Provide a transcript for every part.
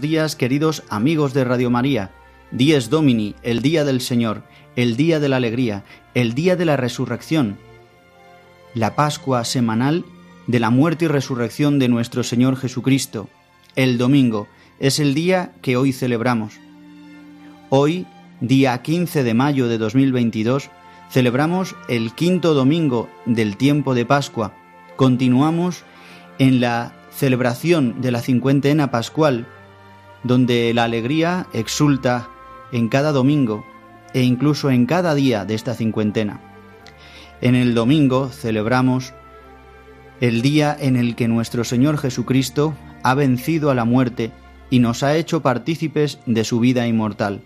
Días, queridos amigos de Radio María. Dies Domini, el día del Señor, el día de la alegría, el día de la resurrección. La Pascua semanal de la muerte y resurrección de nuestro Señor Jesucristo. El domingo es el día que hoy celebramos. Hoy, día 15 de mayo de 2022, celebramos el quinto domingo del tiempo de Pascua. Continuamos en la celebración de la cincuentena pascual, donde la alegría exulta en cada domingo e incluso en cada día de esta cincuentena. En el domingo celebramos el día en el que nuestro Señor Jesucristo ha vencido a la muerte y nos ha hecho partícipes de su vida inmortal.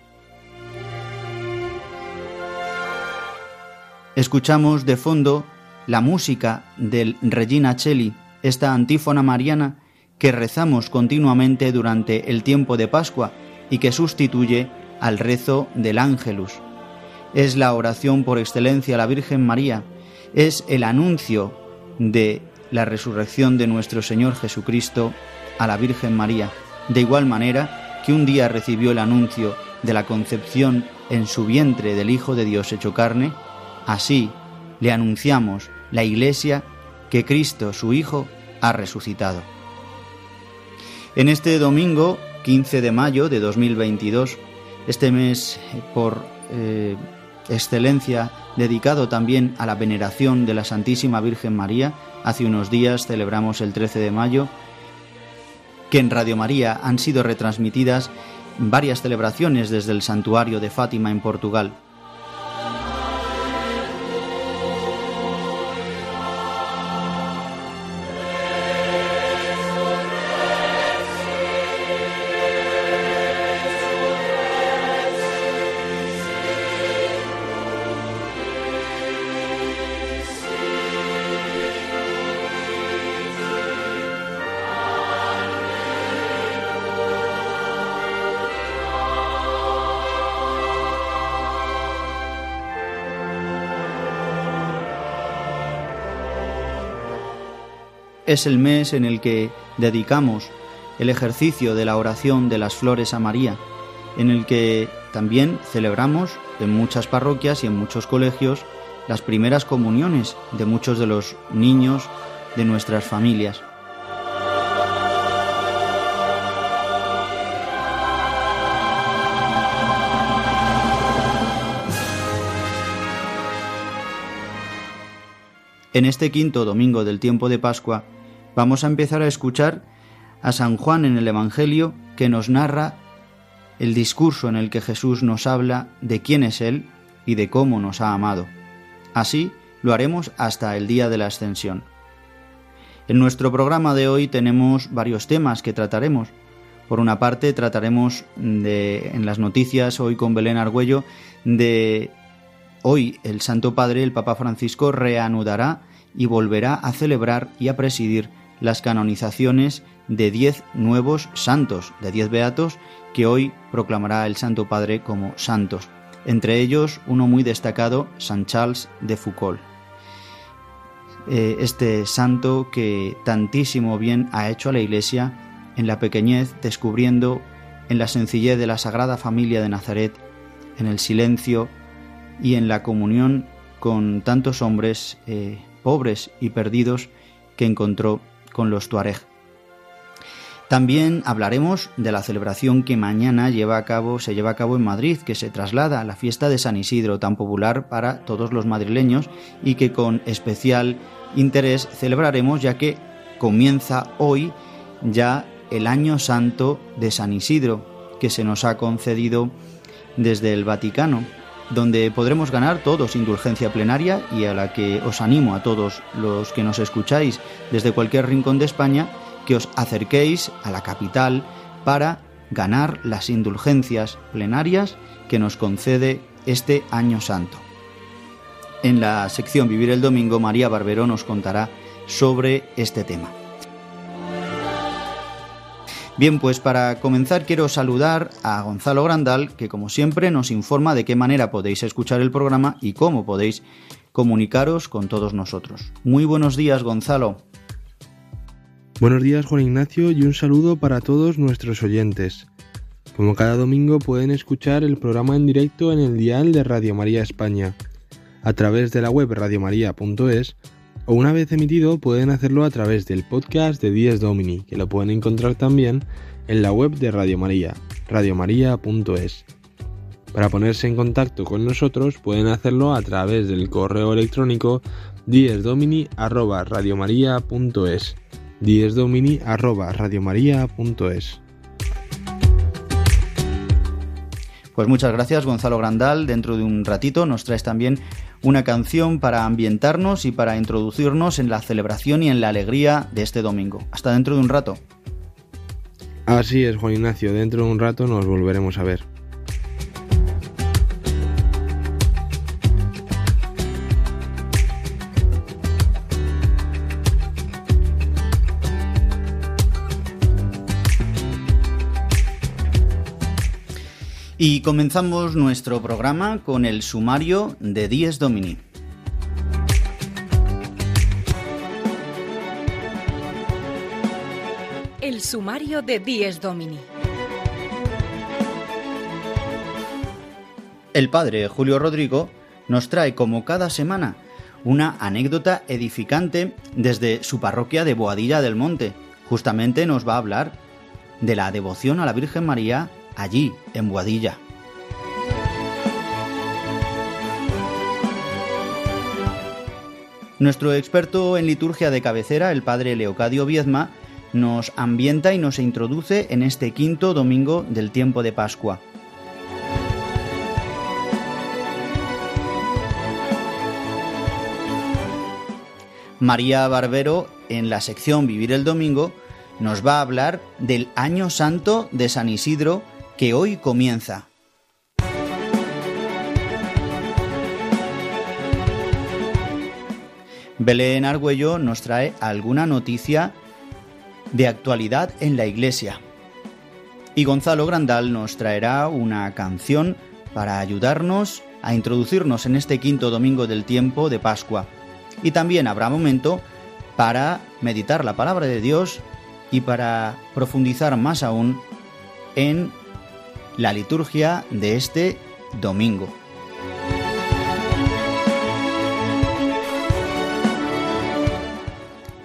Escuchamos de fondo la música del Regina Cheli, esta antífona mariana que rezamos continuamente durante el tiempo de Pascua y que sustituye al rezo del ángelus. Es la oración por excelencia a la Virgen María, es el anuncio de la resurrección de nuestro Señor Jesucristo a la Virgen María, de igual manera que un día recibió el anuncio de la concepción en su vientre del Hijo de Dios hecho carne, así le anunciamos la Iglesia que Cristo, su Hijo, ha resucitado. En este domingo 15 de mayo de 2022, este mes eh, por eh, excelencia dedicado también a la veneración de la Santísima Virgen María, hace unos días celebramos el 13 de mayo, que en Radio María han sido retransmitidas varias celebraciones desde el santuario de Fátima en Portugal. Es el mes en el que dedicamos el ejercicio de la oración de las flores a María, en el que también celebramos en muchas parroquias y en muchos colegios las primeras comuniones de muchos de los niños de nuestras familias. En este quinto domingo del tiempo de Pascua vamos a empezar a escuchar a San Juan en el Evangelio que nos narra el discurso en el que Jesús nos habla de quién es Él y de cómo nos ha amado. Así lo haremos hasta el día de la ascensión. En nuestro programa de hoy tenemos varios temas que trataremos. Por una parte trataremos de, en las noticias hoy con Belén Argüello de Hoy el Santo Padre, el Papa Francisco, reanudará y volverá a celebrar y a presidir las canonizaciones de diez nuevos santos, de diez beatos, que hoy proclamará el Santo Padre como santos. Entre ellos, uno muy destacado, San Charles de Foucault. Eh, este santo que tantísimo bien ha hecho a la Iglesia en la pequeñez, descubriendo en la sencillez de la Sagrada Familia de Nazaret, en el silencio y en la comunión con tantos hombres eh, pobres y perdidos que encontró con los Tuareg. También hablaremos de la celebración que mañana lleva a cabo, se lleva a cabo en Madrid, que se traslada a la fiesta de San Isidro, tan popular para todos los madrileños y que con especial interés celebraremos ya que comienza hoy ya el año santo de San Isidro, que se nos ha concedido desde el Vaticano, donde podremos ganar todos indulgencia plenaria y a la que os animo a todos los que nos escucháis desde cualquier rincón de España que os acerquéis a la capital para ganar las indulgencias plenarias que nos concede este año santo. En la sección Vivir el Domingo, María Barbero nos contará sobre este tema. Bien, pues para comenzar quiero saludar a Gonzalo Grandal, que como siempre nos informa de qué manera podéis escuchar el programa y cómo podéis comunicaros con todos nosotros. Muy buenos días, Gonzalo. Buenos días Juan Ignacio y un saludo para todos nuestros oyentes. Como cada domingo pueden escuchar el programa en directo en el dial de Radio María España, a través de la web radiomaria.es o una vez emitido pueden hacerlo a través del podcast de Dies Domini, que lo pueden encontrar también en la web de Radio María, radiomaria.es. Para ponerse en contacto con nosotros pueden hacerlo a través del correo electrónico diesdomini@radiomaria.es diesdomini.radiomaria.es. Pues muchas gracias Gonzalo Grandal. Dentro de un ratito nos traes también una canción para ambientarnos y para introducirnos en la celebración y en la alegría de este domingo. Hasta dentro de un rato. Así es, Juan Ignacio. Dentro de un rato nos volveremos a ver. Y comenzamos nuestro programa con el sumario de Dies Domini. El sumario de Dies Domini. El padre Julio Rodrigo nos trae como cada semana una anécdota edificante desde su parroquia de Boadilla del Monte. Justamente nos va a hablar de la devoción a la Virgen María allí, en Boadilla. Nuestro experto en liturgia de cabecera, el padre Leocadio Viezma, nos ambienta y nos introduce en este quinto domingo del tiempo de Pascua. María Barbero, en la sección Vivir el Domingo, nos va a hablar del Año Santo de San Isidro que hoy comienza. Belén Argüello nos trae alguna noticia de actualidad en la iglesia. Y Gonzalo Grandal nos traerá una canción para ayudarnos a introducirnos en este quinto domingo del tiempo de Pascua. Y también habrá momento para meditar la palabra de Dios y para profundizar más aún en la liturgia de este domingo.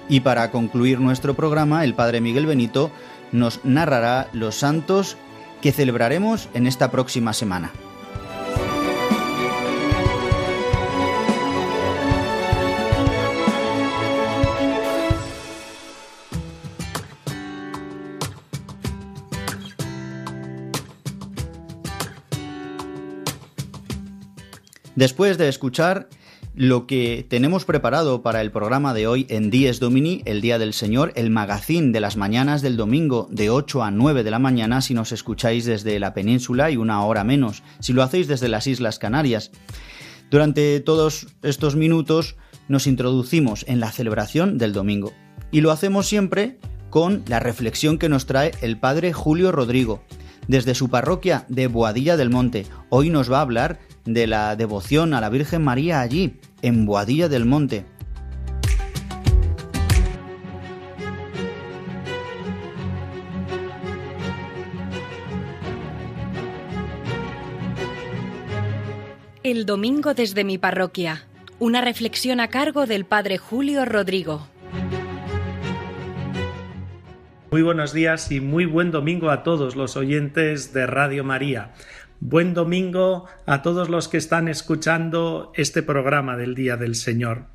Y para concluir nuestro programa, el Padre Miguel Benito nos narrará los santos que celebraremos en esta próxima semana. Después de escuchar lo que tenemos preparado para el programa de hoy en Dies Domini, el Día del Señor, el magazín de las mañanas del domingo de 8 a 9 de la mañana si nos escucháis desde la península y una hora menos si lo hacéis desde las Islas Canarias. Durante todos estos minutos nos introducimos en la celebración del domingo y lo hacemos siempre con la reflexión que nos trae el padre Julio Rodrigo desde su parroquia de Boadilla del Monte. Hoy nos va a hablar de la devoción a la Virgen María allí, en Boadilla del Monte. El domingo desde mi parroquia. Una reflexión a cargo del Padre Julio Rodrigo. Muy buenos días y muy buen domingo a todos los oyentes de Radio María. Buen domingo a todos los que están escuchando este programa del Día del Señor.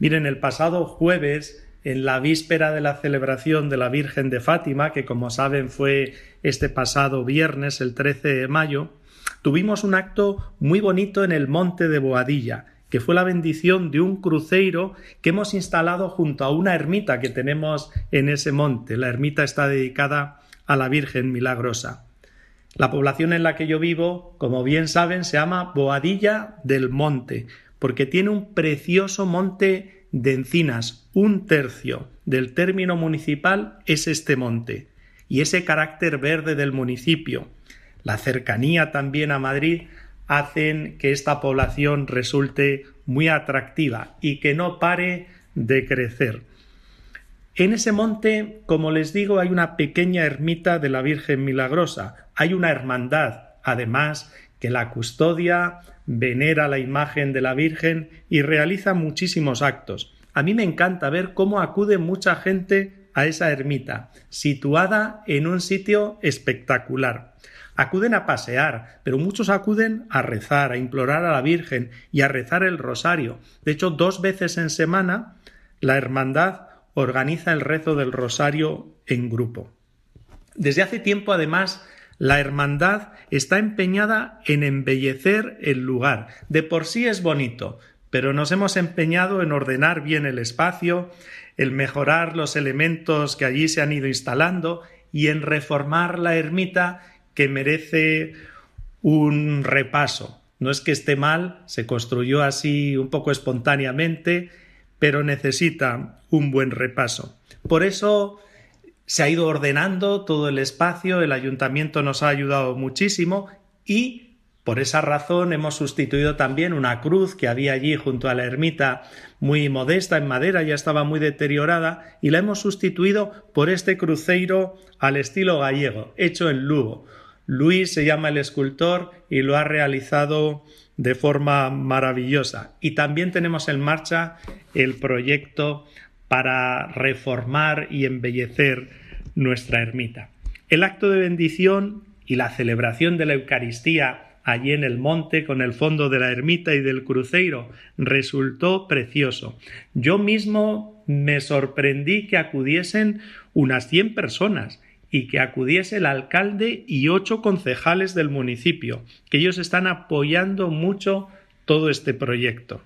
Miren, el pasado jueves, en la víspera de la celebración de la Virgen de Fátima, que como saben fue este pasado viernes, el 13 de mayo, tuvimos un acto muy bonito en el monte de Boadilla, que fue la bendición de un cruceiro que hemos instalado junto a una ermita que tenemos en ese monte. La ermita está dedicada a la Virgen Milagrosa. La población en la que yo vivo, como bien saben, se llama Boadilla del Monte, porque tiene un precioso monte de encinas. Un tercio del término municipal es este monte, y ese carácter verde del municipio, la cercanía también a Madrid, hacen que esta población resulte muy atractiva y que no pare de crecer. En ese monte, como les digo, hay una pequeña ermita de la Virgen Milagrosa, hay una hermandad, además, que la custodia, venera la imagen de la Virgen y realiza muchísimos actos. A mí me encanta ver cómo acude mucha gente a esa ermita, situada en un sitio espectacular. Acuden a pasear, pero muchos acuden a rezar, a implorar a la Virgen y a rezar el rosario. De hecho, dos veces en semana la hermandad organiza el rezo del rosario en grupo. Desde hace tiempo, además, la hermandad está empeñada en embellecer el lugar. De por sí es bonito, pero nos hemos empeñado en ordenar bien el espacio, en mejorar los elementos que allí se han ido instalando y en reformar la ermita que merece un repaso. No es que esté mal, se construyó así un poco espontáneamente, pero necesita un buen repaso. Por eso se ha ido ordenando todo el espacio, el ayuntamiento nos ha ayudado muchísimo y por esa razón hemos sustituido también una cruz que había allí junto a la ermita muy modesta en madera, ya estaba muy deteriorada, y la hemos sustituido por este cruceiro al estilo gallego, hecho en Lugo, Luis se llama el escultor y lo ha realizado de forma maravillosa. Y también tenemos en marcha el proyecto para reformar y embellecer nuestra ermita. El acto de bendición y la celebración de la Eucaristía allí en el monte con el fondo de la ermita y del cruceiro resultó precioso. Yo mismo me sorprendí que acudiesen unas cien personas y que acudiese el alcalde y ocho concejales del municipio, que ellos están apoyando mucho todo este proyecto.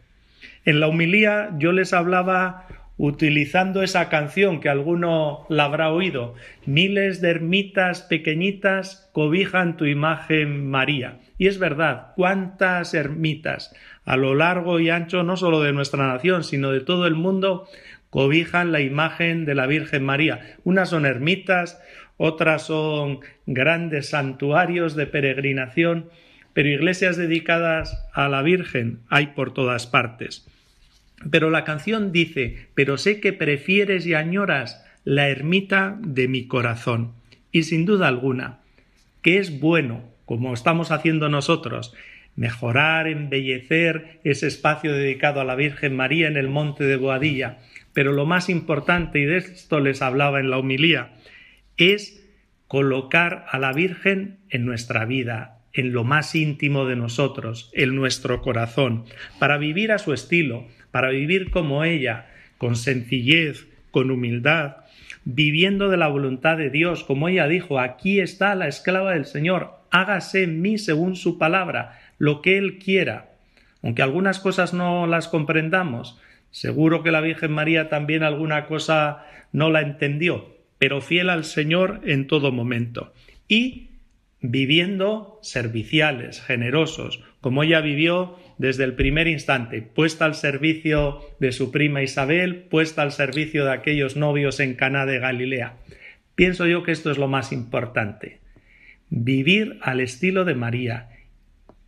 En la humilía yo les hablaba utilizando esa canción que alguno la habrá oído, miles de ermitas pequeñitas cobijan tu imagen María. Y es verdad, cuántas ermitas a lo largo y ancho no solo de nuestra nación, sino de todo el mundo cobijan la imagen de la Virgen María. Unas son ermitas, otras son grandes santuarios de peregrinación, pero iglesias dedicadas a la Virgen hay por todas partes. Pero la canción dice, pero sé que prefieres y añoras la ermita de mi corazón. Y sin duda alguna, que es bueno, como estamos haciendo nosotros, mejorar, embellecer ese espacio dedicado a la Virgen María en el monte de Boadilla. Pero lo más importante, y de esto les hablaba en la homilía, es colocar a la Virgen en nuestra vida, en lo más íntimo de nosotros, en nuestro corazón, para vivir a su estilo, para vivir como ella, con sencillez, con humildad, viviendo de la voluntad de Dios, como ella dijo, aquí está la esclava del Señor, hágase en mí según su palabra, lo que Él quiera. Aunque algunas cosas no las comprendamos, seguro que la Virgen María también alguna cosa no la entendió, pero fiel al Señor en todo momento. Y viviendo serviciales, generosos, como ella vivió desde el primer instante, puesta al servicio de su prima Isabel, puesta al servicio de aquellos novios en Caná de Galilea. Pienso yo que esto es lo más importante. Vivir al estilo de María,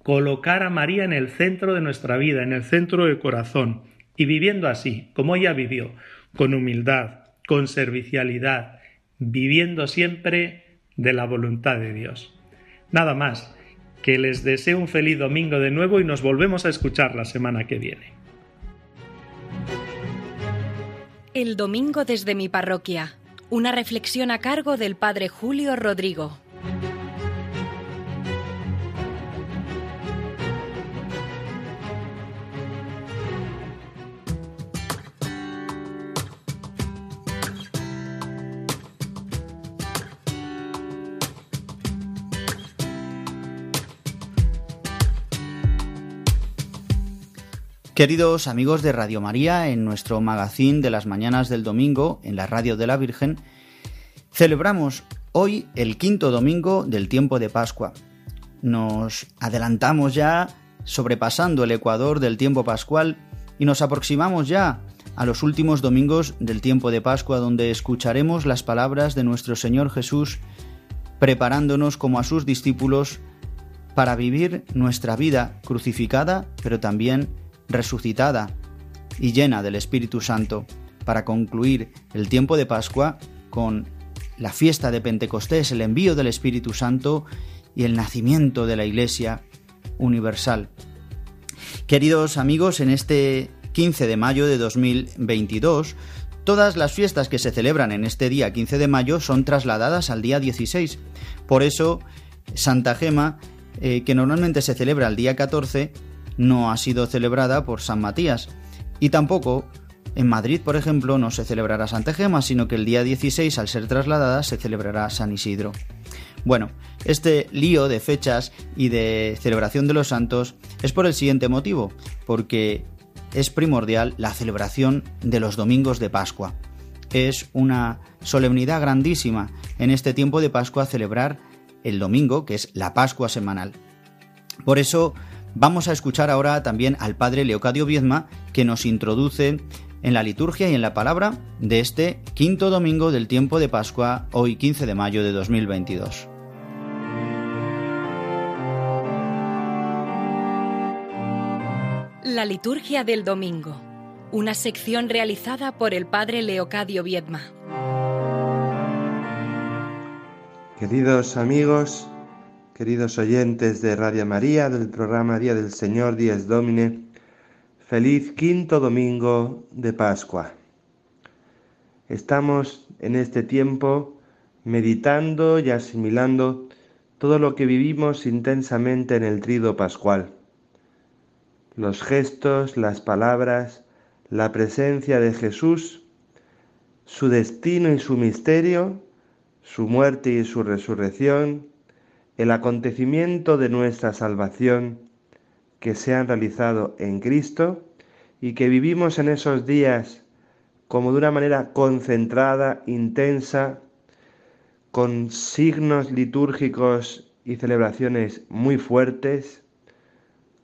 colocar a María en el centro de nuestra vida, en el centro del corazón, y viviendo así, como ella vivió, con humildad, con servicialidad, viviendo siempre de la voluntad de Dios. Nada más, que les deseo un feliz domingo de nuevo y nos volvemos a escuchar la semana que viene. El domingo desde mi parroquia, Una reflexión a cargo del Padre Julio Rodrigo. Queridos amigos de Radio María, en nuestro magazín de las mañanas del domingo, en la Radio de la Virgen, celebramos hoy el quinto domingo del tiempo de Pascua. Nos adelantamos ya sobrepasando el ecuador del tiempo pascual y nos aproximamos ya a los últimos domingos del tiempo de Pascua donde escucharemos las palabras de nuestro Señor Jesús preparándonos como a sus discípulos para vivir nuestra vida crucificada, pero también resucitada y llena del Espíritu Santo, para concluir el tiempo de Pascua con la fiesta de Pentecostés, el envío del Espíritu Santo y el nacimiento de la Iglesia universal. Queridos amigos, en este 15 de mayo de 2022, todas las fiestas que se celebran en este día 15 de mayo son trasladadas al día 16. Por eso, Santa Gema, eh, que normalmente se celebra el día 14, no ha sido celebrada por San Matías. Y tampoco en Madrid, por ejemplo, no se celebrará Santa Gema, sino que el día 16, al ser trasladada, se celebrará San Isidro. Bueno, este lío de fechas y de celebración de los santos es por el siguiente motivo, porque es primordial la celebración de los domingos de Pascua. Es una solemnidad grandísima en este tiempo de Pascua celebrar el domingo, que es la Pascua semanal. Por eso Vamos a escuchar ahora también al padre Leocadio Viezma, que nos introduce en la liturgia y en la palabra de este quinto domingo del tiempo de Pascua, hoy 15 de mayo de 2022. La liturgia del domingo, una sección realizada por el padre Leocadio Viedma. Queridos amigos, queridos oyentes de Radio María, del programa Día del Señor, Días Domine, feliz quinto domingo de Pascua. Estamos en este tiempo meditando y asimilando todo lo que vivimos intensamente en el trido pascual. Los gestos, las palabras, la presencia de Jesús, su destino y su misterio, su muerte y su resurrección, el acontecimiento de nuestra salvación que se han realizado en Cristo y que vivimos en esos días como de una manera concentrada, intensa, con signos litúrgicos y celebraciones muy fuertes,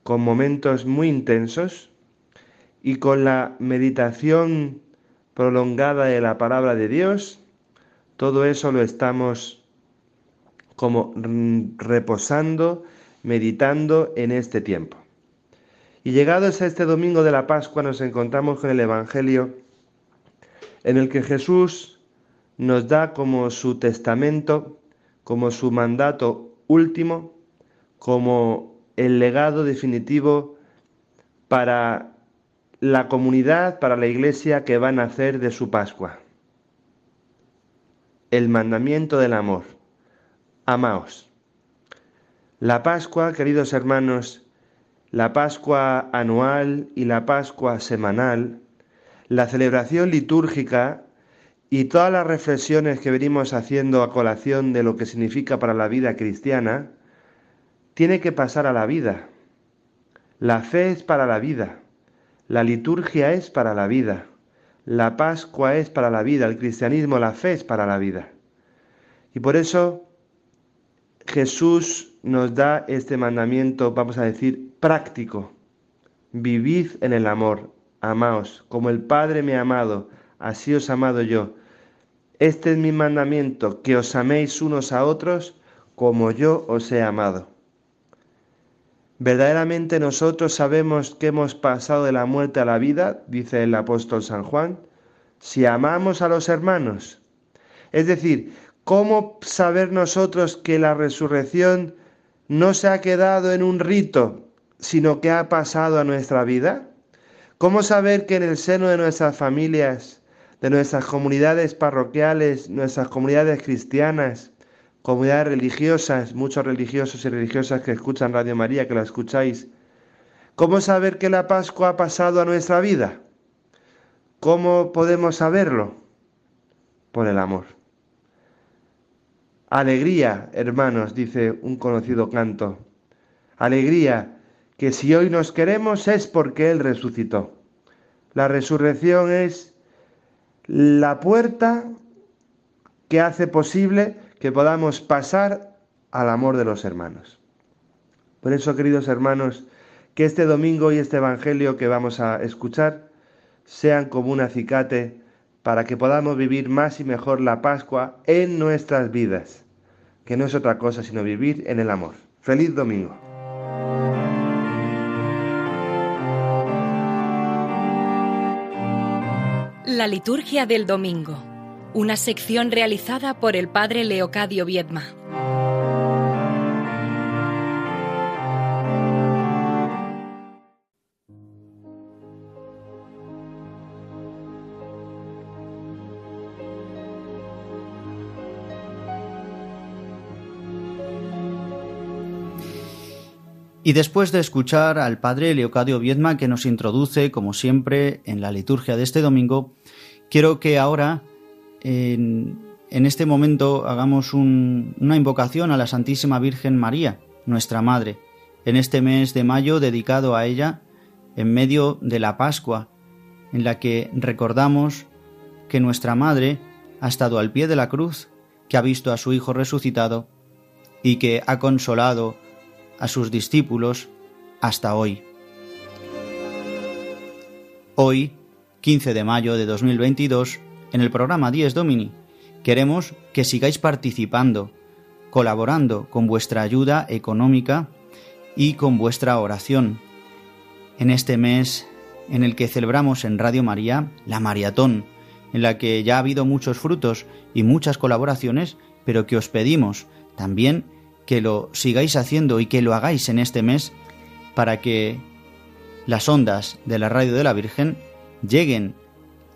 con momentos muy intensos y con la meditación prolongada de la palabra de Dios, todo eso lo estamos como reposando, meditando en este tiempo. Y llegados a este domingo de la Pascua nos encontramos con el Evangelio en el que Jesús nos da como su testamento, como su mandato último, como el legado definitivo para la comunidad, para la iglesia que va a nacer de su Pascua. El mandamiento del amor amaos. La Pascua, queridos hermanos, la Pascua anual y la Pascua semanal, la celebración litúrgica y todas las reflexiones que venimos haciendo a colación de lo que significa para la vida cristiana, tiene que pasar a la vida. La fe es para la vida, la liturgia es para la vida, la Pascua es para la vida, el cristianismo, la fe es para la vida. Y por eso Jesús nos da este mandamiento, vamos a decir, práctico. Vivid en el amor, amaos, como el Padre me ha amado, así os amado yo. Este es mi mandamiento, que os améis unos a otros como yo os he amado. Verdaderamente nosotros sabemos que hemos pasado de la muerte a la vida, dice el apóstol San Juan, si amamos a los hermanos. Es decir, ¿Cómo saber nosotros que la resurrección no se ha quedado en un rito, sino que ha pasado a nuestra vida? ¿Cómo saber que en el seno de nuestras familias de nuestras comunidades parroquiales, nuestras comunidades cristianas, comunidades religiosas, muchos religiosos y religiosas que escuchan Radio María, que la escucháis. ¿Cómo saber que la Pascua ha pasado a nuestra vida? ¿Cómo podemos saberlo? Por el amor. Alegría, hermanos, dice un conocido canto. Alegría, que si hoy nos queremos es porque Él resucitó. La resurrección es la puerta que hace posible que podamos pasar al amor de los hermanos. Por eso, queridos hermanos, que este domingo y este Evangelio que vamos a escuchar sean como un acicate para que podamos vivir más y mejor la Pascua en nuestras vidas, que no es otra cosa sino vivir en el amor. Feliz domingo. La liturgia del domingo, una sección realizada por el padre Leocadio Viedma. Y después de escuchar al padre Leocadio Viedma que nos introduce, como siempre, en la liturgia de este domingo, quiero que ahora, en, este momento, hagamos una invocación a la Santísima Virgen María, nuestra Madre, en este mes de mayo dedicado a ella, en medio de la Pascua, en la que recordamos que nuestra Madre ha estado al pie de la cruz, que ha visto a su Hijo resucitado y que ha consolado a sus discípulos hasta hoy. Hoy, 15 de mayo de 2022, en el programa 10 Domini, queremos que sigáis participando, colaborando con vuestra ayuda económica y con vuestra oración. En este mes en el que celebramos en Radio María la maratón, en la que ya ha habido muchos frutos y muchas colaboraciones, pero que os pedimos también que lo sigáis haciendo y que lo hagáis en este mes para que las ondas de la radio de la Virgen lleguen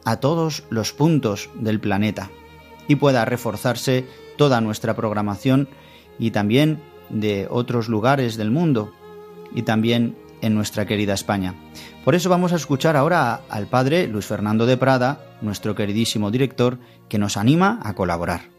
a todos los puntos del planeta y pueda reforzarse toda nuestra programación y también de otros lugares del mundo y también en nuestra querida España. Por eso vamos a escuchar ahora al padre Luis Fernando de Prada, nuestro queridísimo director, que nos anima a colaborar.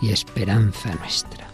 y esperanza nuestra.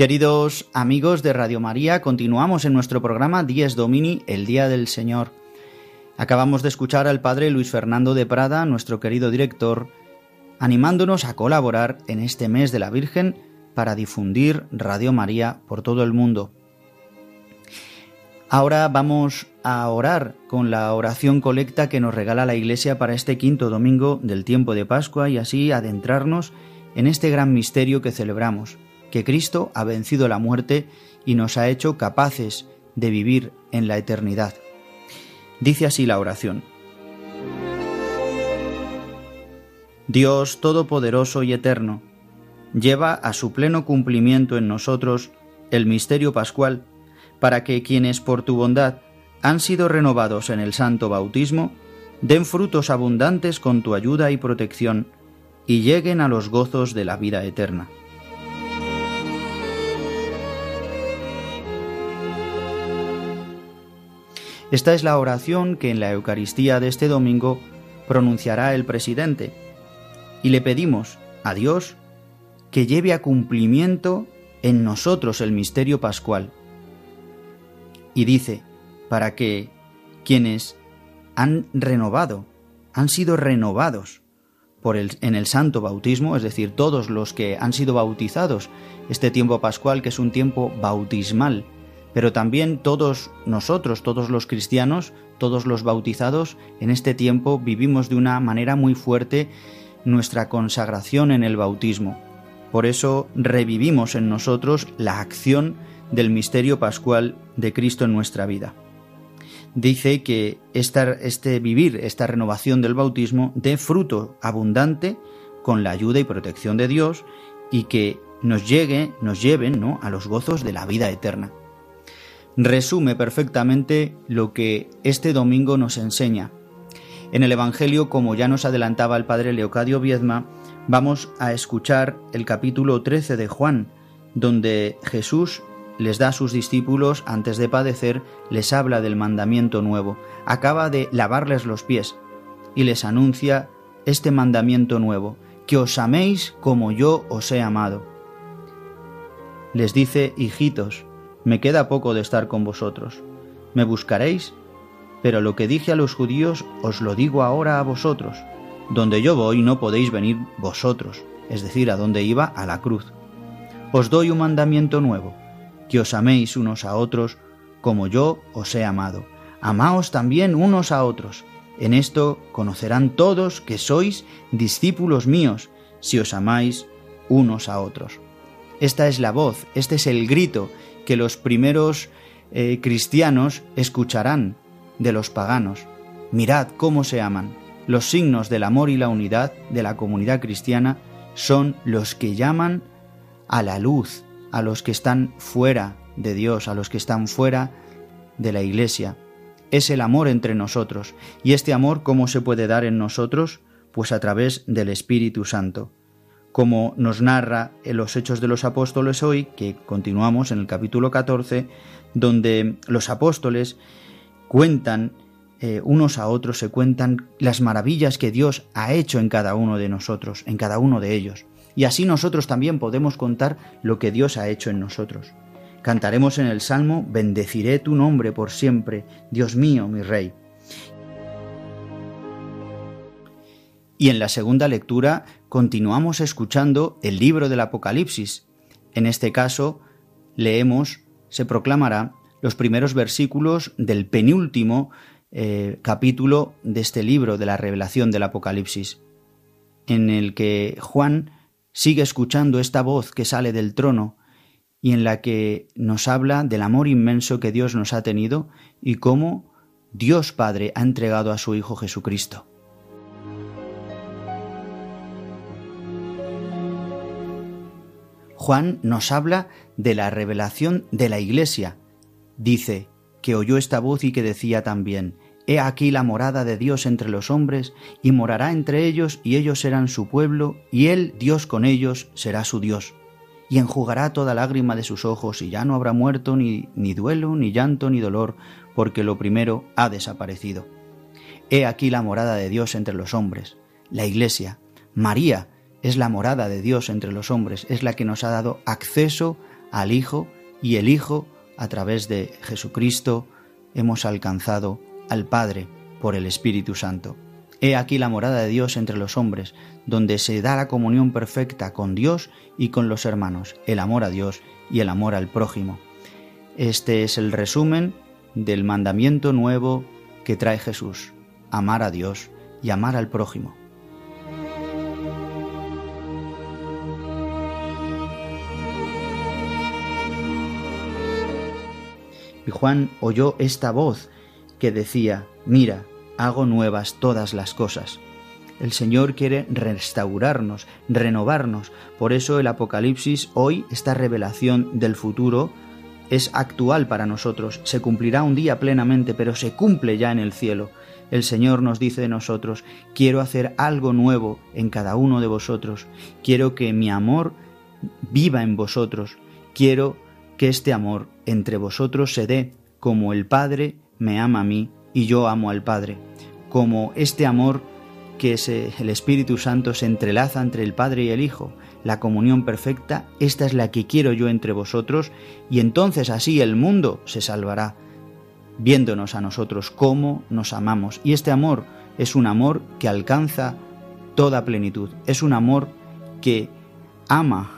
Queridos amigos de Radio María, continuamos en nuestro programa Dies Domini, el Día del Señor. Acabamos de escuchar al Padre Luis Fernando de Prada, nuestro querido director, animándonos a colaborar en este mes de la Virgen para difundir Radio María por todo el mundo. Ahora vamos a orar con la oración colecta que nos regala la Iglesia para este quinto domingo del tiempo de Pascua y así adentrarnos en este gran misterio que celebramos, que Cristo ha vencido la muerte y nos ha hecho capaces de vivir en la eternidad. Dice así la oración. Dios Todopoderoso y Eterno, lleva a su pleno cumplimiento en nosotros el misterio pascual, para que quienes por tu bondad han sido renovados en el santo bautismo, den frutos abundantes con tu ayuda y protección, y lleguen a los gozos de la vida eterna. Esta es la oración que en la Eucaristía de este domingo pronunciará el presidente, y le pedimos a Dios que lleve a cumplimiento en nosotros el misterio pascual. Y dice, para que quienes han renovado, han sido renovados por el, en el santo bautismo, es decir, todos los que han sido bautizados, este tiempo pascual que es un tiempo bautismal, pero también todos nosotros, todos los cristianos, todos los bautizados, en este tiempo vivimos de una manera muy fuerte nuestra consagración en el bautismo. Por eso revivimos en nosotros la acción del misterio pascual de Cristo en nuestra vida. Dice que este vivir, esta renovación del bautismo, dé fruto abundante con la ayuda y protección de Dios y que nos llegue, nos lleven ¿no? a los gozos de la vida eterna. Resume perfectamente lo que este domingo nos enseña. En el Evangelio, como ya nos adelantaba el padre Leocadio Viedma, vamos a escuchar el capítulo 13 de Juan, donde Jesús les da a sus discípulos, antes de padecer, les habla del mandamiento nuevo, acaba de lavarles los pies y les anuncia este mandamiento nuevo, que os améis como yo os he amado. Les dice, hijitos, me queda poco de estar con vosotros. Me buscaréis, pero lo que dije a los judíos os lo digo ahora a vosotros. Donde yo voy no podéis venir vosotros, es decir, a donde iba a la cruz. Os doy un mandamiento nuevo, que os améis unos a otros como yo os he amado. Amaos también unos a otros. En esto conocerán todos que sois discípulos míos, si os amáis unos a otros. Esta es la voz, este es el grito que los primeros eh, cristianos escucharán de los paganos. Mirad cómo se aman. Los signos del amor y la unidad de la comunidad cristiana son los que llaman a la luz, a los que están fuera de Dios, a los que están fuera de la Iglesia. Es el amor entre nosotros. ¿Y este amor cómo se puede dar en nosotros? Pues a través del Espíritu Santo. Como nos narra en los Hechos de los Apóstoles hoy, que continuamos en el capítulo 14, donde los apóstoles cuentan eh, unos a otros se cuentan las maravillas que Dios ha hecho en cada uno de nosotros, en cada uno de ellos. Y así nosotros también podemos contar lo que Dios ha hecho en nosotros. Cantaremos en el Salmo, bendeciré tu nombre por siempre, Dios mío, mi Rey. Y en la segunda lectura continuamos escuchando el libro del Apocalipsis. En este caso, leemos, se proclamará, los primeros versículos del penúltimo eh, capítulo de este libro de la revelación del Apocalipsis, en el que Juan sigue escuchando esta voz que sale del trono y en la que nos habla del amor inmenso que Dios nos ha tenido y cómo Dios Padre ha entregado a su Hijo Jesucristo. Juan nos habla de la revelación de la Iglesia. Dice, que oyó esta voz y que decía también, He aquí la morada de Dios entre los hombres, y morará entre ellos, y ellos serán su pueblo, y él, Dios con ellos, será su Dios. Y enjugará toda lágrima de sus ojos, y ya no habrá muerto, ni, ni duelo, ni llanto, ni dolor, porque lo primero ha desaparecido. He aquí la morada de Dios entre los hombres, la Iglesia. María es la morada de Dios entre los hombres, es la que nos ha dado acceso al Hijo y el Hijo, a través de Jesucristo, hemos alcanzado al Padre por el Espíritu Santo. He aquí la morada de Dios entre los hombres, donde se da la comunión perfecta con Dios y con los hermanos, el amor a Dios y el amor al prójimo. Este es el resumen del mandamiento nuevo que trae Jesús, amar a Dios y amar al prójimo. Y Juan oyó esta voz que decía, mira, hago nuevas todas las cosas. El Señor quiere restaurarnos, renovarnos. Por eso el Apocalipsis hoy, esta revelación del futuro, es actual para nosotros. Se cumplirá un día plenamente, pero se cumple ya en el cielo. El Señor nos dice de nosotros, quiero hacer algo nuevo en cada uno de vosotros. Quiero que mi amor viva en vosotros. Quiero que este amor entre vosotros se dé como el Padre me ama a mí y yo amo al Padre. Como este amor que es el Espíritu Santo se entrelaza entre el Padre y el Hijo, la comunión perfecta, esta es la que quiero yo entre vosotros, y entonces así el mundo se salvará, viéndonos a nosotros cómo nos amamos. Y este amor es un amor que alcanza toda plenitud, es un amor que ama,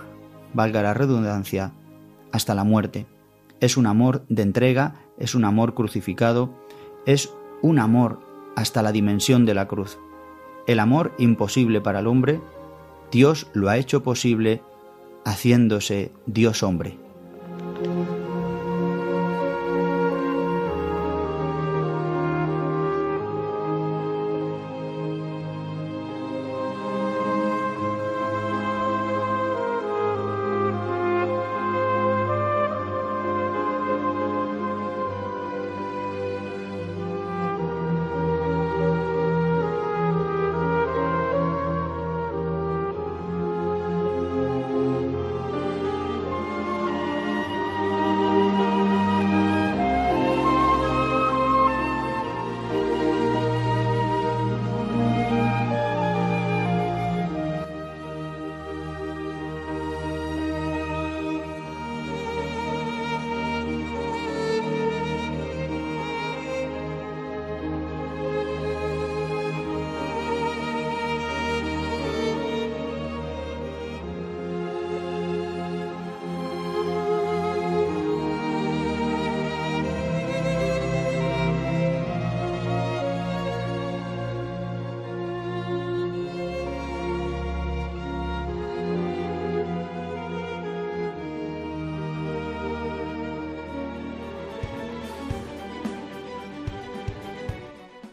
valga la redundancia, hasta la muerte. Es un amor de entrega, es un amor crucificado, es un amor hasta la dimensión de la cruz. El amor imposible para el hombre, Dios lo ha hecho posible haciéndose Dios hombre.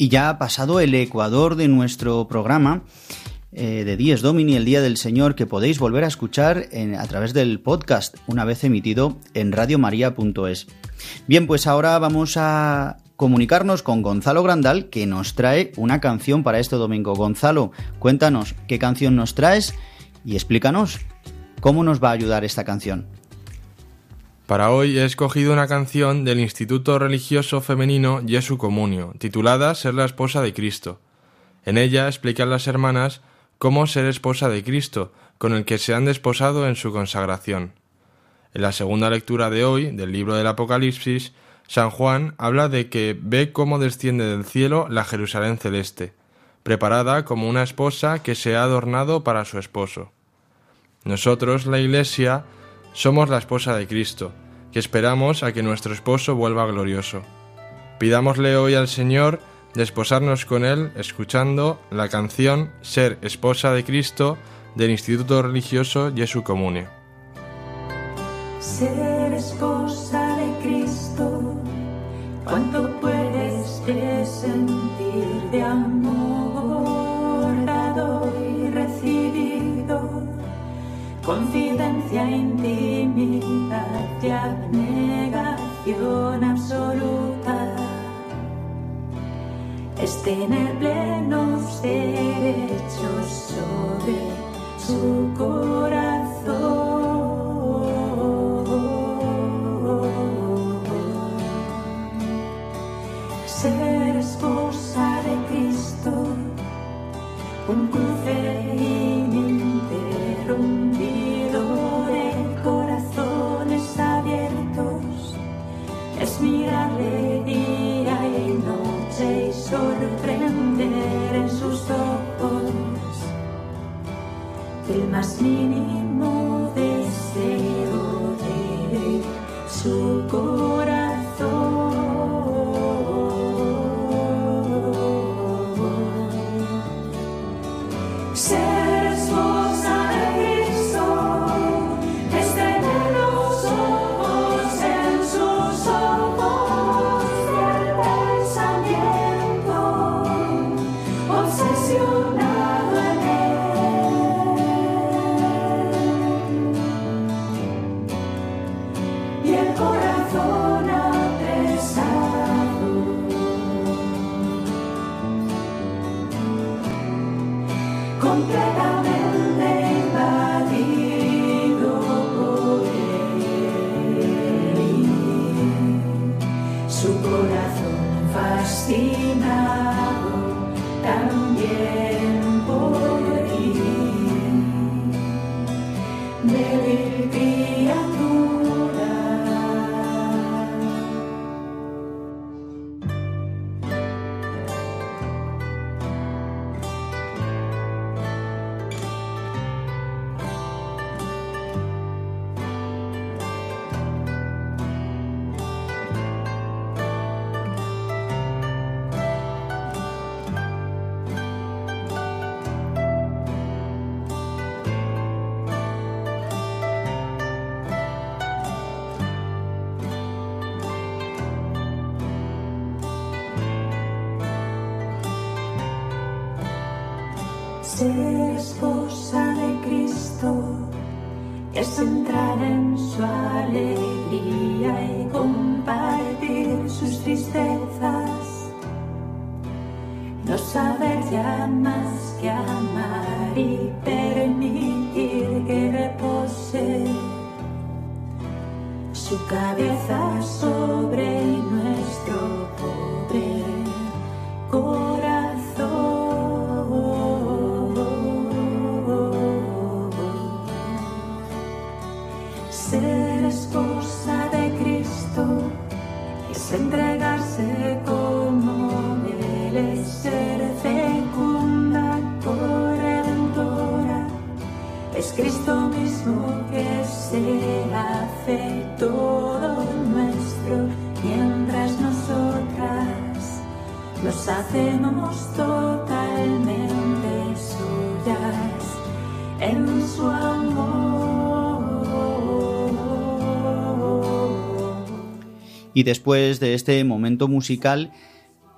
Y ya ha pasado el ecuador de nuestro programa eh, de Dies Domini, el Día del Señor, que podéis volver a escuchar a través del podcast, una vez emitido en radiomaria.es. Bien, pues ahora vamos a comunicarnos con Gonzalo Grandal, que nos trae una canción para este domingo. Gonzalo, cuéntanos qué canción nos traes y explícanos cómo nos va a ayudar esta canción. Para hoy he escogido una canción del Instituto Religioso Femenino Jesu Comunio, titulada Ser la esposa de Cristo. En ella explican las hermanas cómo ser esposa de Cristo, con el que se han desposado en su consagración. En la segunda lectura de hoy, del libro del Apocalipsis, San Juan habla de que ve cómo desciende del cielo la Jerusalén celeste, preparada como una esposa que se ha adornado para su esposo. Nosotros, la Iglesia, somos la esposa de Cristo, que esperamos a que nuestro esposo vuelva glorioso. Pidámosle hoy al Señor desposarnos con Él escuchando la canción Ser esposa de Cristo del Instituto Religioso Jesu Comune. Ser esposa de Cristo, cuánto puedes sentir de amor dado y recibido, confidencia, intimidad y abnegación absoluta es tener plenos derechos sobre su corazón. Ser esposa de Cristo, un cruce el Ser esposa de Cristo es entrar en su alegría y compartir sus tristezas. No saber ya más que amar y permitir que repose su cabeza sobre nuestro Y después de este momento musical,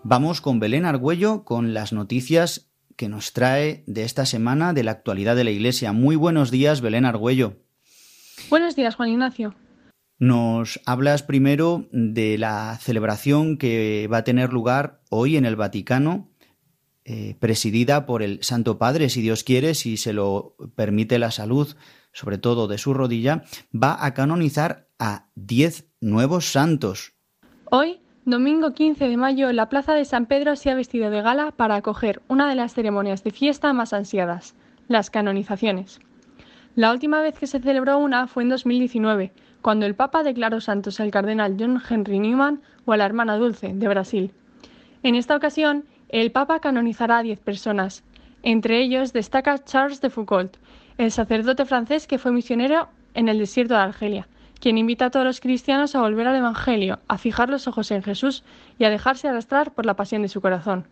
vamos con Belén Argüello con las noticias que nos trae de esta semana de la actualidad de la Iglesia. Muy buenos días, Belén Argüello. Buenos días, Juan Ignacio. Nos hablas primero de la celebración que va a tener lugar hoy en el Vaticano, eh, presidida por el Santo Padre, si Dios quiere, si se lo permite la salud, sobre todo de su rodilla, va a canonizar a diez nuevos santos. Hoy, domingo 15 de mayo, la plaza de San Pedro se ha vestido de gala para acoger una de las ceremonias de fiesta más ansiadas, las canonizaciones. La última vez que se celebró una fue en 2019, cuando el Papa declaró santos al cardenal John Henry Newman o a la hermana Dulce, de Brasil. En esta ocasión, el Papa canonizará a diez personas. Entre ellos destaca Charles de Foucault, el sacerdote francés que fue misionero en el desierto de Argelia, quien invita a todos los cristianos a volver al Evangelio, a fijar los ojos en Jesús y a dejarse arrastrar por la pasión de su corazón.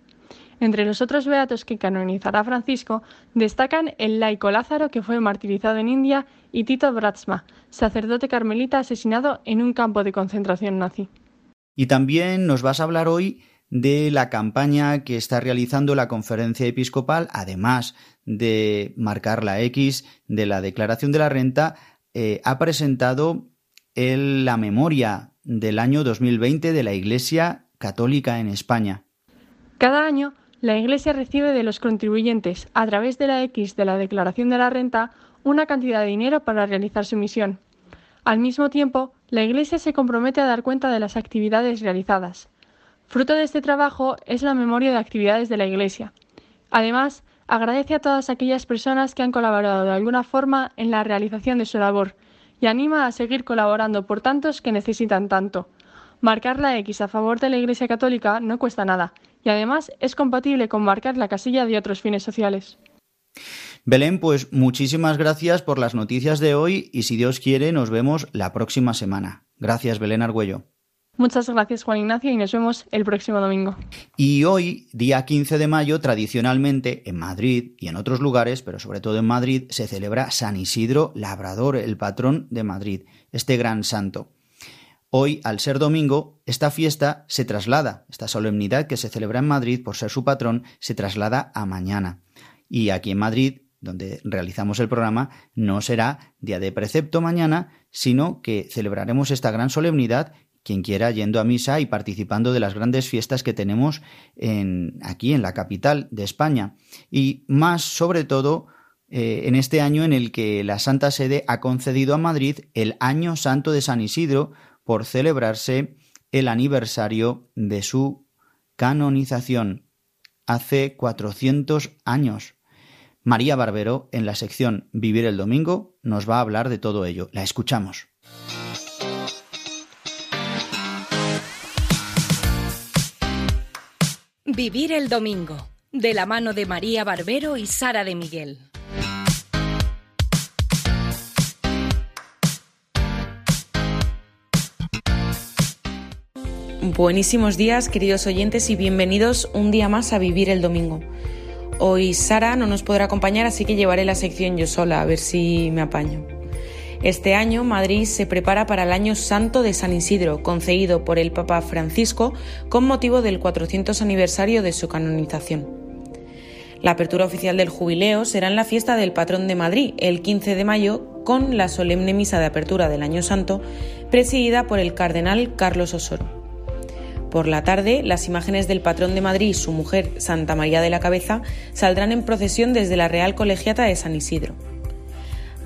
Entre los otros beatos que canonizará Francisco destacan el laico Lázaro, que fue martirizado en India, y Tito Bratsma, sacerdote carmelita asesinado en un campo de concentración nazi. Y también nos vas a hablar hoy de la campaña que está realizando la conferencia episcopal, además de marcar la X de la declaración de la renta, eh, ha presentado el, la memoria del año 2020 de la Iglesia Católica en España. Cada año, la Iglesia recibe de los contribuyentes, a través de la X de la Declaración de la Renta, una cantidad de dinero para realizar su misión. Al mismo tiempo, la Iglesia se compromete a dar cuenta de las actividades realizadas. Fruto de este trabajo es la memoria de actividades de la Iglesia. Además, agradece a todas aquellas personas que han colaborado de alguna forma en la realización de su labor y anima a seguir colaborando por tantos que necesitan tanto. Marcar la X a favor de la Iglesia Católica no cuesta nada y además es compatible con marcar la casilla de otros fines sociales. Belén, pues muchísimas gracias por las noticias de hoy y si Dios quiere nos vemos la próxima semana. Gracias, Belén Argüello. Muchas gracias Juan Ignacio y nos vemos el próximo domingo. Y hoy, día 15 de mayo, tradicionalmente en Madrid y en otros lugares, pero sobre todo en Madrid, se celebra San Isidro Labrador, el patrón de Madrid, este gran santo. Hoy, al ser domingo, esta fiesta se traslada, esta solemnidad que se celebra en Madrid por ser su patrón, se traslada a mañana. Y aquí en Madrid, donde realizamos el programa, no será día de precepto mañana, sino que celebraremos esta gran solemnidad quien quiera yendo a misa y participando de las grandes fiestas que tenemos en, aquí en la capital de España. Y más sobre todo eh, en este año en el que la Santa Sede ha concedido a Madrid el Año Santo de San Isidro por celebrarse el aniversario de su canonización hace 400 años. María Barbero, en la sección Vivir el Domingo, nos va a hablar de todo ello. La escuchamos. Vivir el Domingo, de la mano de María Barbero y Sara de Miguel. Buenísimos días, queridos oyentes, y bienvenidos un día más a Vivir el Domingo. Hoy Sara no nos podrá acompañar, así que llevaré la sección yo sola, a ver si me apaño. Este año Madrid se prepara para el Año Santo de San Isidro, concedido por el Papa Francisco con motivo del 400 aniversario de su canonización. La apertura oficial del jubileo será en la fiesta del patrón de Madrid, el 15 de mayo, con la solemne misa de apertura del Año Santo, presidida por el cardenal Carlos Osoro. Por la tarde, las imágenes del patrón de Madrid y su mujer, Santa María de la Cabeza, saldrán en procesión desde la Real Colegiata de San Isidro.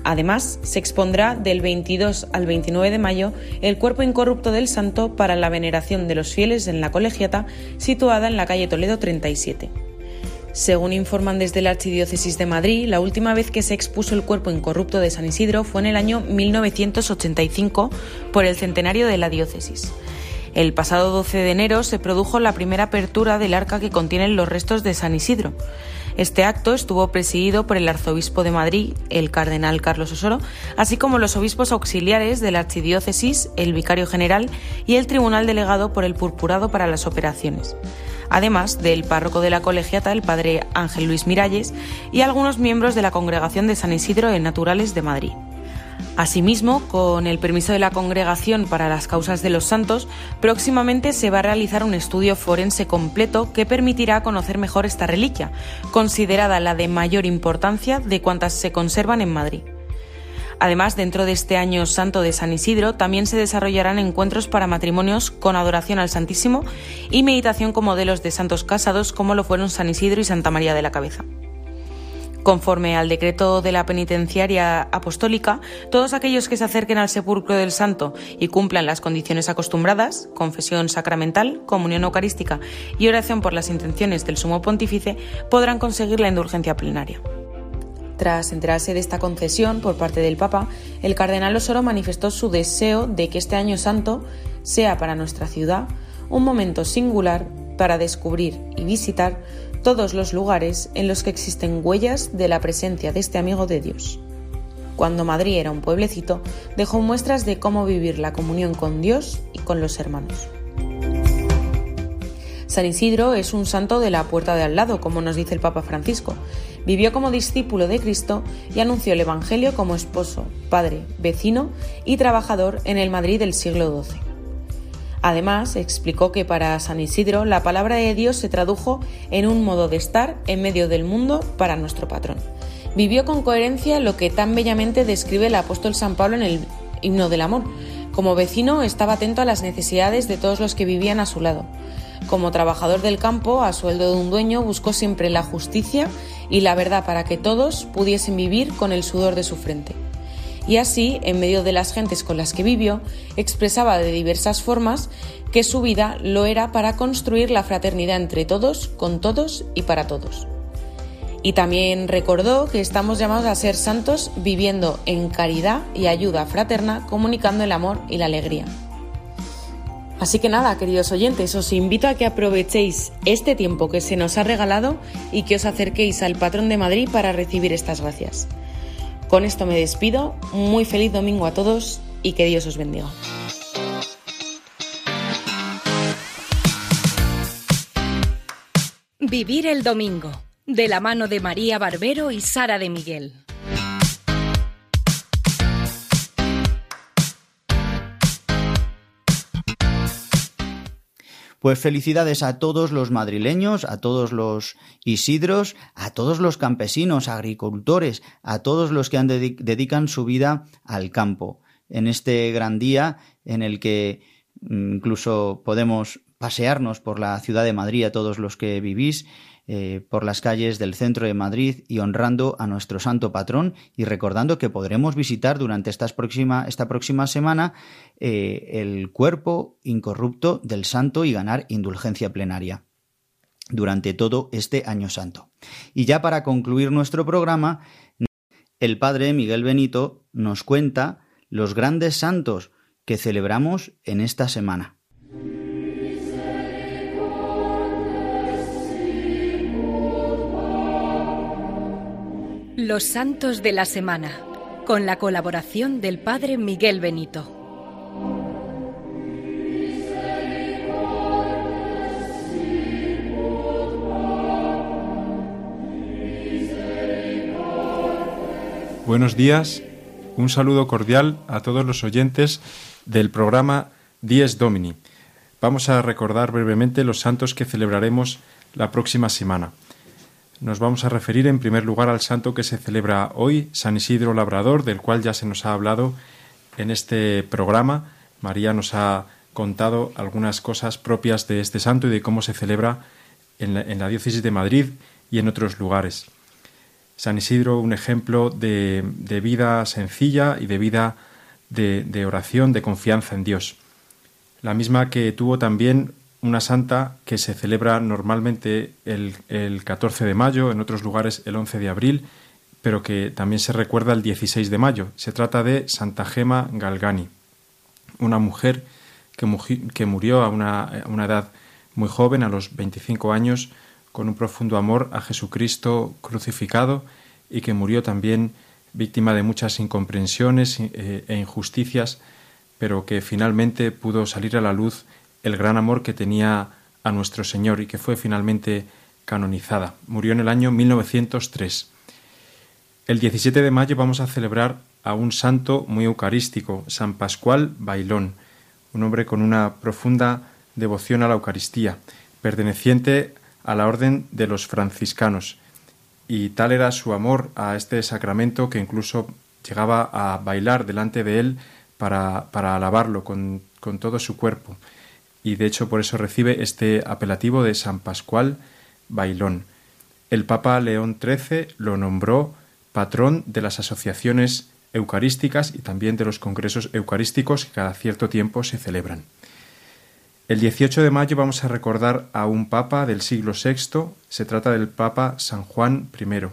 Además, se expondrá del 22 al 29 de mayo el cuerpo incorrupto del santo para la veneración de los fieles en la colegiata situada en la calle Toledo 37. Según informan desde la Archidiócesis de Madrid, la última vez que se expuso el cuerpo incorrupto de San Isidro fue en el año 1985 por el centenario de la diócesis. El pasado 12 de enero se produjo la primera apertura del arca que contiene los restos de San Isidro. Este acto estuvo presidido por el arzobispo de Madrid, el cardenal Carlos Osoro, así como los obispos auxiliares de la archidiócesis, el vicario general y el tribunal delegado por el purpurado para las operaciones además del párroco de la colegiata, el padre Ángel Luis Miralles, y algunos miembros de la Congregación de San Isidro en Naturales de Madrid. Asimismo, con el permiso de la Congregación para las Causas de los Santos, próximamente se va a realizar un estudio forense completo que permitirá conocer mejor esta reliquia, considerada la de mayor importancia de cuantas se conservan en Madrid. Además, dentro de este año santo de San Isidro también se desarrollarán encuentros para matrimonios con adoración al Santísimo y meditación con modelos de santos casados como lo fueron San Isidro y Santa María de la Cabeza. Conforme al decreto de la penitenciaria apostólica, todos aquellos que se acerquen al sepulcro del santo y cumplan las condiciones acostumbradas, confesión sacramental, comunión eucarística y oración por las intenciones del sumo pontífice, podrán conseguir la indulgencia plenaria. Tras enterarse de esta concesión por parte del Papa, el cardenal Osoro manifestó su deseo de que este año santo sea para nuestra ciudad un momento singular para descubrir y visitar todos los lugares en los que existen huellas de la presencia de este amigo de Dios. Cuando Madrid era un pueblecito, dejó muestras de cómo vivir la comunión con Dios y con los hermanos. San Isidro es un santo de la puerta de al lado, como nos dice el Papa Francisco. Vivió como discípulo de Cristo y anunció el Evangelio como esposo, padre, vecino y trabajador en el Madrid del siglo XII. Además, explicó que para San Isidro la palabra de Dios se tradujo en un modo de estar en medio del mundo para nuestro patrón. Vivió con coherencia lo que tan bellamente describe el apóstol San Pablo en el himno del amor, Como vecino estaba atento a las necesidades de todos los que vivían a su lado. Como trabajador del campo, a sueldo de un dueño, buscó siempre la justicia y la verdad para que todos pudiesen vivir con el sudor de su frente. Y así, en medio de las gentes con las que vivió, expresaba de diversas formas que su vida lo era para construir la fraternidad entre todos, con todos y para todos. Y también recordó que estamos llamados a ser santos viviendo en caridad y ayuda fraterna, comunicando el amor y la alegría. Así que nada, queridos oyentes, os invito a que aprovechéis este tiempo que se nos ha regalado y que os acerquéis al patrón de Madrid para recibir estas gracias. Con esto me despido, muy feliz domingo a todos y que Dios os bendiga. Vivir el domingo de la mano de María Barbero y Sara de Miguel. Pues felicidades a todos los madrileños, a todos los Isidros, a todos los campesinos, agricultores, a todos los que dedican su vida al campo. En este gran día en el que mm, incluso podemos pasearnos por la ciudad de Madrid a todos los que vivís eh, por las calles del centro de Madrid y honrando a nuestro santo patrón y recordando que podremos visitar durante esta próxima, esta próxima semana eh, el cuerpo incorrupto del santo y ganar indulgencia plenaria durante todo este año santo. Y ya para concluir nuestro programa, el padre Miguel Benito nos cuenta los grandes santos que celebramos en esta semana. Los Santos de la Semana, con la colaboración del Padre Miguel Benito. Buenos días, un saludo cordial a todos los oyentes del programa Dies Domini. Vamos a recordar brevemente los santos que celebraremos la próxima semana. Nos vamos a referir en primer lugar al santo que se celebra hoy, San Isidro Labrador, del cual ya se nos ha hablado en este programa. María nos ha contado algunas cosas propias de este santo y de cómo se celebra en la, diócesis de Madrid y en otros lugares. San Isidro, un ejemplo de, vida sencilla y de vida de oración, de confianza en Dios. La misma que tuvo también una santa que se celebra normalmente el, el, 14 de mayo, en otros lugares el 11 de abril, pero que también se recuerda el 16 de mayo. Se trata de Santa Gema Galgani, una mujer que, que murió a una, a una edad muy joven, a los 25 años, con un profundo amor a Jesucristo crucificado y que murió también víctima de muchas incomprensiones eh, e injusticias, pero que finalmente pudo salir a la luz el gran amor que tenía a nuestro Señor y que fue finalmente canonizada. Murió en el año 1903. El 17 de mayo vamos a celebrar a un santo muy eucarístico, San Pascual Bailón, un hombre con una profunda devoción a la Eucaristía, perteneciente a la orden de los franciscanos. Y tal era su amor a este sacramento que incluso llegaba a bailar delante de él para, para alabarlo con, con todo su cuerpo y de hecho por eso recibe este apelativo de San Pascual Bailón. El Papa León XIII lo nombró patrón de las asociaciones eucarísticas y también de los congresos eucarísticos que cada cierto tiempo se celebran. El 18 de mayo vamos a recordar a un papa del siglo VI, se trata del Papa San Juan I,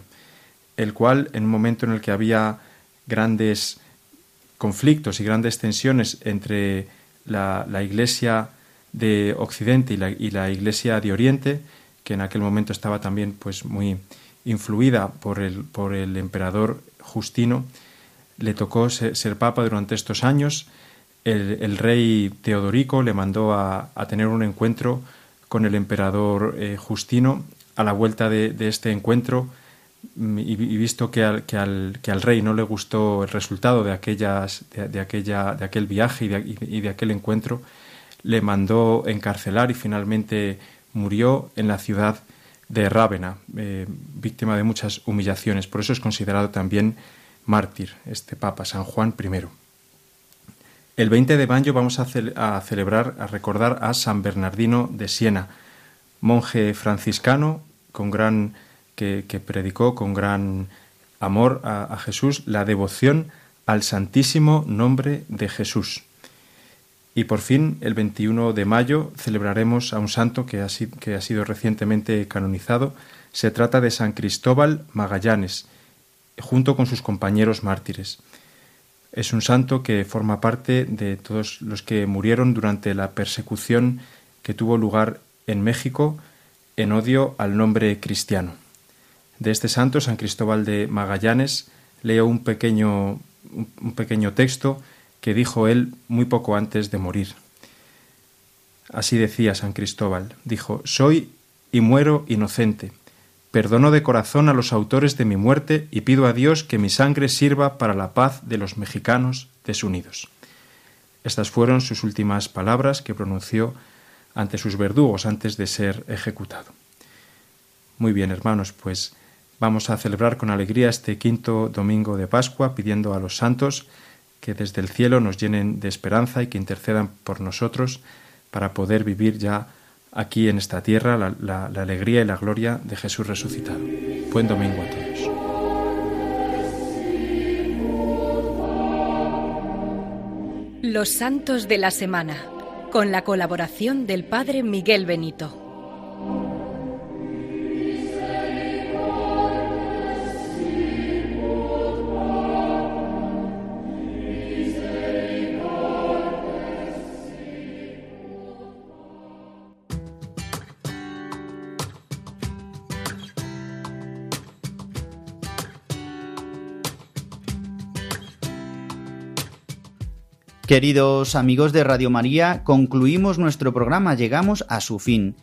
el cual en un momento en el que había grandes conflictos y grandes tensiones entre la, la Iglesia de Occidente y la, Iglesia de Oriente, que en aquel momento estaba también pues muy influida por el, por el emperador Justino, le tocó ser, papa durante estos años. El, rey Teodorico le mandó a, tener un encuentro con el emperador eh, Justino. A la vuelta de, este encuentro, mm, y, visto que al, que, al, que al, rey no le gustó el resultado de, aquellas, de, aquella, de aquel viaje y de aquel encuentro, le mandó encarcelar y finalmente murió en la ciudad de Rávena, eh, víctima de muchas humillaciones. Por eso es considerado también mártir este Papa, San Juan I. El 20 de mayo vamos a, celebrar, a recordar a San Bernardino de Siena, monje franciscano con gran que, predicó con gran amor a, Jesús la devoción al santísimo nombre de Jesús. Y por fin, el 21 de mayo, celebraremos a un santo que ha, que ha sido recientemente canonizado. Se trata de San Cristóbal Magallanes, junto con sus compañeros mártires. Es un santo que forma parte de todos los que murieron durante la persecución que tuvo lugar en México en odio al nombre cristiano. De este santo, San Cristóbal de Magallanes, leo un pequeño, un pequeño texto que dijo él muy poco antes de morir. Así decía San Cristóbal, dijo, Soy y muero inocente Perdono de corazón a los autores de mi muerte y pido a Dios que mi sangre sirva para la paz de los mexicanos desunidos. Estas fueron sus últimas palabras que pronunció ante sus verdugos antes de ser ejecutado. Muy bien, hermanos, pues vamos a celebrar con alegría este quinto domingo de Pascua, pidiendo a los santos que desde el cielo nos llenen de esperanza y que intercedan por nosotros para poder vivir ya aquí en esta tierra la, alegría y la gloria de Jesús resucitado. Buen domingo a todos. Los Santos de la Semana, con la colaboración del Padre Miguel Benito. Queridos amigos de Radio María, concluimos nuestro programa, llegamos a su fin.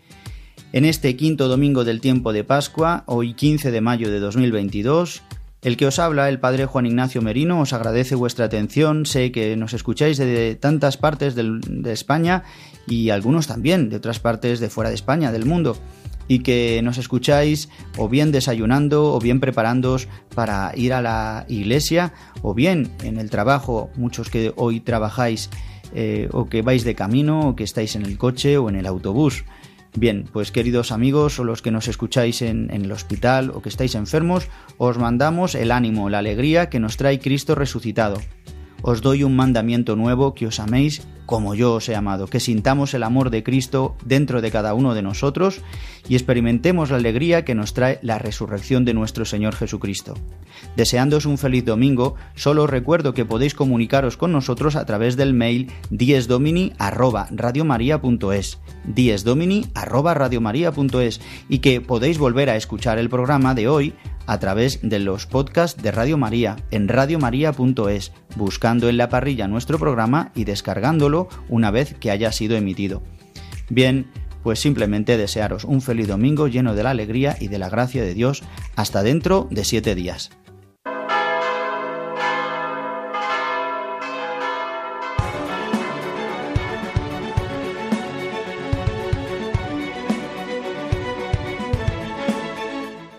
En este quinto domingo del tiempo de Pascua, hoy 15 de mayo de 2022, el que os habla, el Padre Juan Ignacio Merino, os agradece vuestra atención, sé que nos escucháis de tantas partes de España y algunos también de otras partes de fuera de España, del mundo y que nos escucháis o bien desayunando o bien preparándoos para ir a la iglesia o bien en el trabajo, muchos que hoy trabajáis eh, o que vais de camino o que estáis en el coche o en el autobús. Bien, pues queridos amigos o los que nos escucháis en, en, el hospital o que estáis enfermos, os mandamos el ánimo, la alegría que nos trae Cristo resucitado. Os doy un mandamiento nuevo que os améis como yo os he amado, que sintamos el amor de Cristo dentro de cada uno de nosotros y experimentemos la alegría que nos trae la resurrección de nuestro Señor Jesucristo. Deseándoos un feliz domingo, solo os recuerdo que podéis comunicaros con nosotros a través del mail diesdomini@radiomaria.es, diesdomini@radiomaria.es y que podéis volver a escuchar el programa de hoy a través de los podcasts de Radio María en radiomaria.es, buscando en la parrilla nuestro programa y descargándolo una vez que haya sido emitido. Bien, pues simplemente desearos un feliz domingo lleno de la alegría y de la gracia de Dios hasta dentro de siete días.